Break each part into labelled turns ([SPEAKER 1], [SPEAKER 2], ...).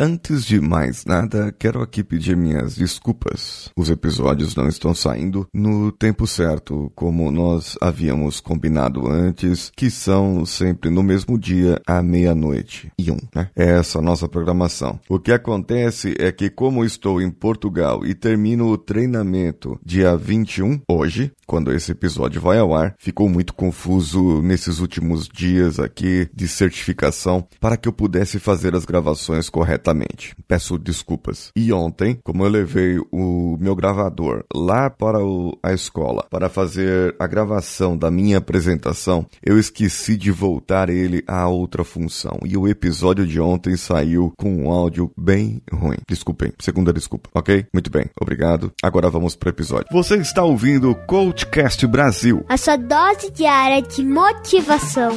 [SPEAKER 1] Antes de mais nada, quero aqui pedir minhas desculpas. Os episódios não estão saindo no tempo certo, como nós havíamos combinado antes, que são sempre no mesmo dia à meia-noite e um, né? É essa a nossa programação. O que acontece é que como estou em Portugal e termino o treinamento dia 21, hoje, quando esse episódio vai ao ar, ficou muito confuso nesses últimos dias aqui de certificação para que eu pudesse fazer as gravações corretamente imediatamente. Peço desculpas. E ontem, como eu levei o meu gravador lá para o, a escola para fazer a gravação da minha apresentação, eu esqueci de voltar ele a outra função. E o episódio de ontem saiu com um áudio bem ruim. Desculpem, segunda desculpa, ok? Muito bem, obrigado. Agora vamos para o episódio. Você está ouvindo o Coachcast Brasil
[SPEAKER 2] a sua dose diária de motivação.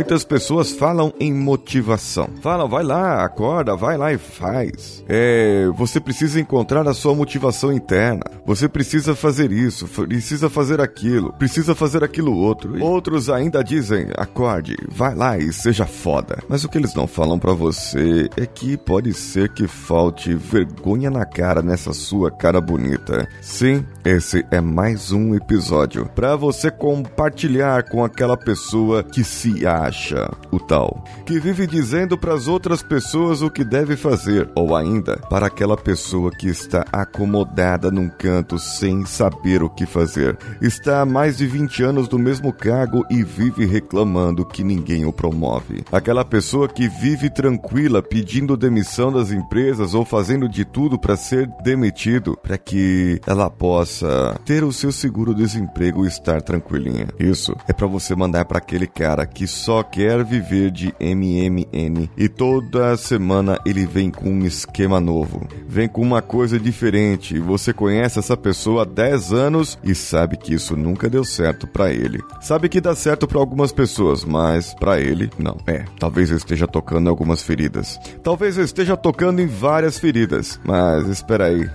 [SPEAKER 1] Muitas pessoas falam em motivação. Falam, vai lá, acorda, vai lá e faz. É, você precisa encontrar a sua motivação interna. Você precisa fazer isso, precisa fazer aquilo, precisa fazer aquilo outro. E outros ainda dizem, acorde, vai lá e seja foda. Mas o que eles não falam para você é que pode ser que falte vergonha na cara nessa sua cara bonita. Sim, esse é mais um episódio para você compartilhar com aquela pessoa que se acha acha o tal, que vive dizendo para as outras pessoas o que deve fazer, ou ainda para aquela pessoa que está acomodada num canto sem saber o que fazer, está há mais de 20 anos no mesmo cargo e vive reclamando que ninguém o promove. Aquela pessoa que vive tranquila pedindo demissão das empresas ou fazendo de tudo para ser demitido, para que ela possa ter o seu seguro-desemprego e estar tranquilinha. Isso é para você mandar para aquele cara que só quer viver de MMN e toda semana ele vem com um esquema novo, vem com uma coisa diferente. Você conhece essa pessoa há 10 anos e sabe que isso nunca deu certo para ele. Sabe que dá certo para algumas pessoas, mas para ele não. É, talvez eu esteja tocando em algumas feridas. Talvez eu esteja tocando em várias feridas, mas espera aí.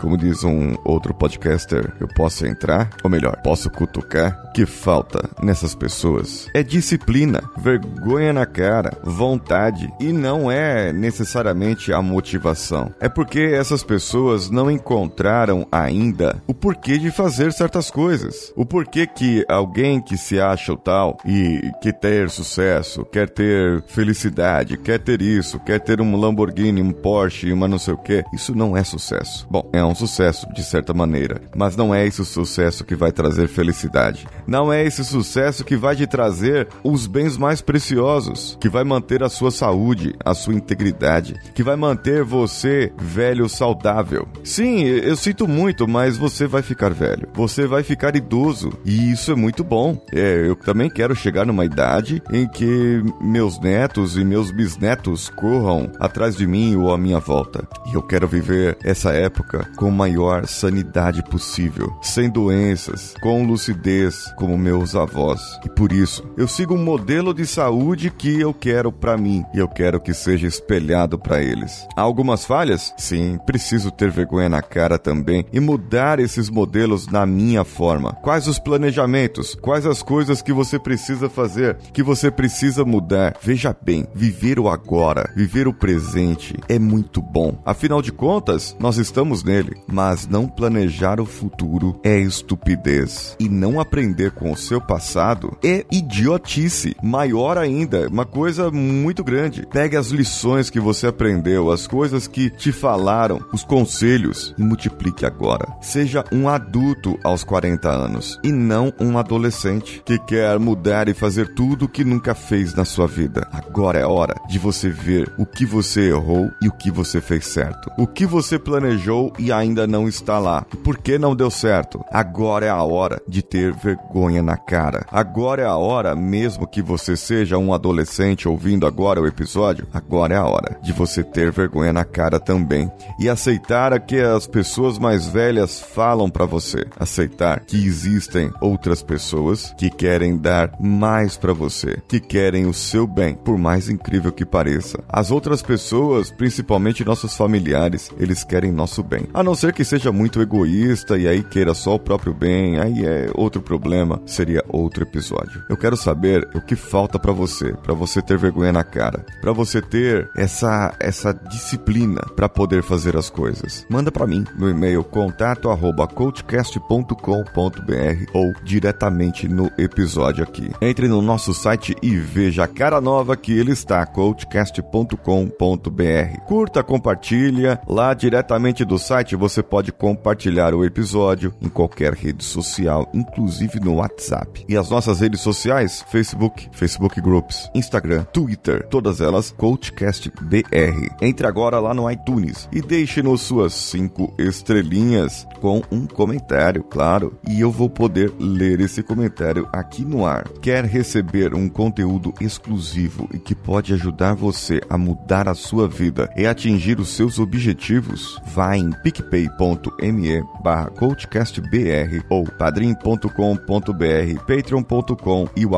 [SPEAKER 1] Como diz um outro podcaster, eu posso entrar, ou melhor, posso cutucar. O que falta nessas pessoas é disciplina vergonha na cara, vontade e não é necessariamente a motivação. É porque essas pessoas não encontraram ainda o porquê de fazer certas coisas. O porquê que alguém que se acha o tal e que ter sucesso, quer ter felicidade, quer ter isso, quer ter um Lamborghini, um Porsche, uma não sei o que, isso não é sucesso. Bom, é um sucesso de certa maneira, mas não é esse o sucesso que vai trazer felicidade. Não é esse sucesso que vai te trazer os bens bens mais preciosos, que vai manter a sua saúde, a sua integridade, que vai manter você velho saudável. Sim, eu sinto muito, mas você vai ficar velho. Você vai ficar idoso e isso é muito bom. É, eu também quero chegar numa idade em que meus netos e meus bisnetos corram atrás de mim ou à minha volta. E eu quero viver essa época com maior sanidade possível, sem doenças, com lucidez como meus avós. E por isso, eu sigo um modelo modelo de saúde que eu quero para mim e eu quero que seja espelhado para eles. Há algumas falhas? Sim, preciso ter vergonha na cara também e mudar esses modelos na minha forma. Quais os planejamentos? Quais as coisas que você precisa fazer, que você precisa mudar? Veja bem, viver o agora, viver o presente é muito bom. Afinal de contas, nós estamos nele, mas não planejar o futuro é estupidez e não aprender com o seu passado é idiotice maior ainda, uma coisa muito grande. Pegue as lições que você aprendeu, as coisas que te falaram, os conselhos e multiplique agora. Seja um adulto aos 40 anos e não um adolescente que quer mudar e fazer tudo o que nunca fez na sua vida. Agora é hora de você ver o que você errou e o que você fez certo. O que você planejou e ainda não está lá. Por que não deu certo? Agora é a hora de ter vergonha na cara. Agora é a hora mesmo que você você seja um adolescente ouvindo agora o episódio, agora é a hora de você ter vergonha na cara também e aceitar o que as pessoas mais velhas falam para você. Aceitar que existem outras pessoas que querem dar mais para você, que querem o seu bem, por mais incrível que pareça. As outras pessoas, principalmente nossos familiares, eles querem nosso bem. A não ser que seja muito egoísta e aí queira só o próprio bem, aí é outro problema, seria outro episódio. Eu quero saber o que falta para você, para você ter vergonha na cara, para você ter essa essa disciplina para poder fazer as coisas. Manda para mim no e-mail contato@coachcast.com.br ou diretamente no episódio aqui. Entre no nosso site e veja a cara nova que ele está coachcast.com.br. Curta, compartilha lá diretamente do site você pode compartilhar o episódio em qualquer rede social, inclusive no WhatsApp. E as nossas redes sociais, Facebook, Facebook Groups, Instagram, Twitter, todas elas Coachcast BR. Entre agora lá no iTunes e deixe-nos suas cinco estrelinhas com um comentário, claro, e eu vou poder ler esse comentário aqui no ar. Quer receber um conteúdo exclusivo e que pode ajudar você a mudar a sua vida e atingir os seus objetivos? Vá em picpay.me barra coachcastbr ou padrim.com.br, patreon.com e o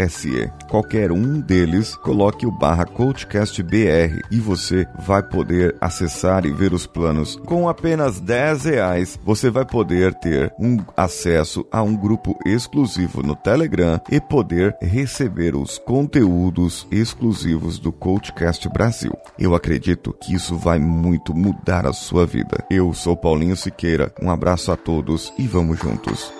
[SPEAKER 1] apoia.se. Qualquer um deles, coloque o barra coachcastbr e você vai poder acessar e ver os planos. Com apenas 10 reais, você vai poder ter um acesso a um grupo exclusivo no Telegram e poder receber os conteúdos exclusivos do Coachcast Brasil. Eu acredito que isso vai muito mudar a sua vida. Eu sou Paulinho Siqueira, um abraço a todos e vamos juntos.